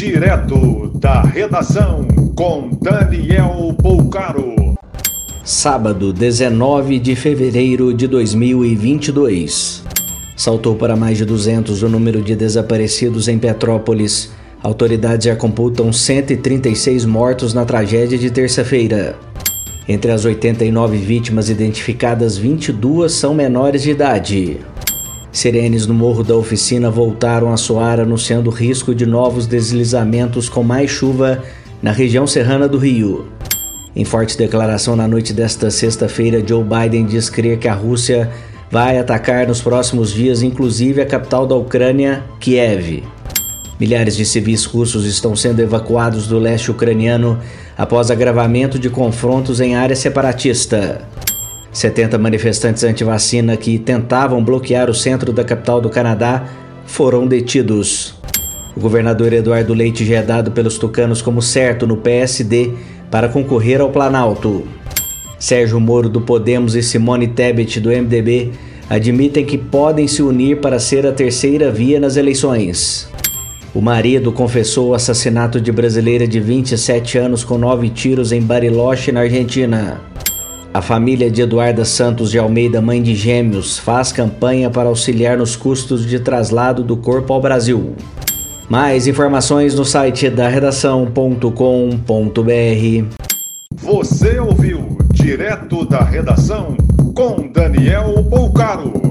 Direto da redação com Daniel Poucaro. Sábado, 19 de fevereiro de 2022. Saltou para mais de 200 o número de desaparecidos em Petrópolis. Autoridades já computam 136 mortos na tragédia de terça-feira. Entre as 89 vítimas identificadas, 22 são menores de idade. Sirenes no morro da oficina voltaram a soar, anunciando risco de novos deslizamentos com mais chuva na região serrana do Rio. Em forte declaração na noite desta sexta-feira, Joe Biden diz crer que a Rússia vai atacar nos próximos dias, inclusive a capital da Ucrânia, Kiev. Milhares de civis russos estão sendo evacuados do leste ucraniano após agravamento de confrontos em área separatista. 70 manifestantes anti-vacina que tentavam bloquear o centro da capital do Canadá foram detidos. O governador Eduardo Leite já é dado pelos tucanos como certo no PSD para concorrer ao Planalto. Sérgio Moro do Podemos e Simone Tebet do MDB admitem que podem se unir para ser a terceira via nas eleições. O marido confessou o assassinato de brasileira de 27 anos com nove tiros em Bariloche, na Argentina. A família de Eduarda Santos de Almeida, mãe de gêmeos, faz campanha para auxiliar nos custos de traslado do corpo ao Brasil. Mais informações no site da redação.com.br. Você ouviu direto da redação com Daniel Bolcaro.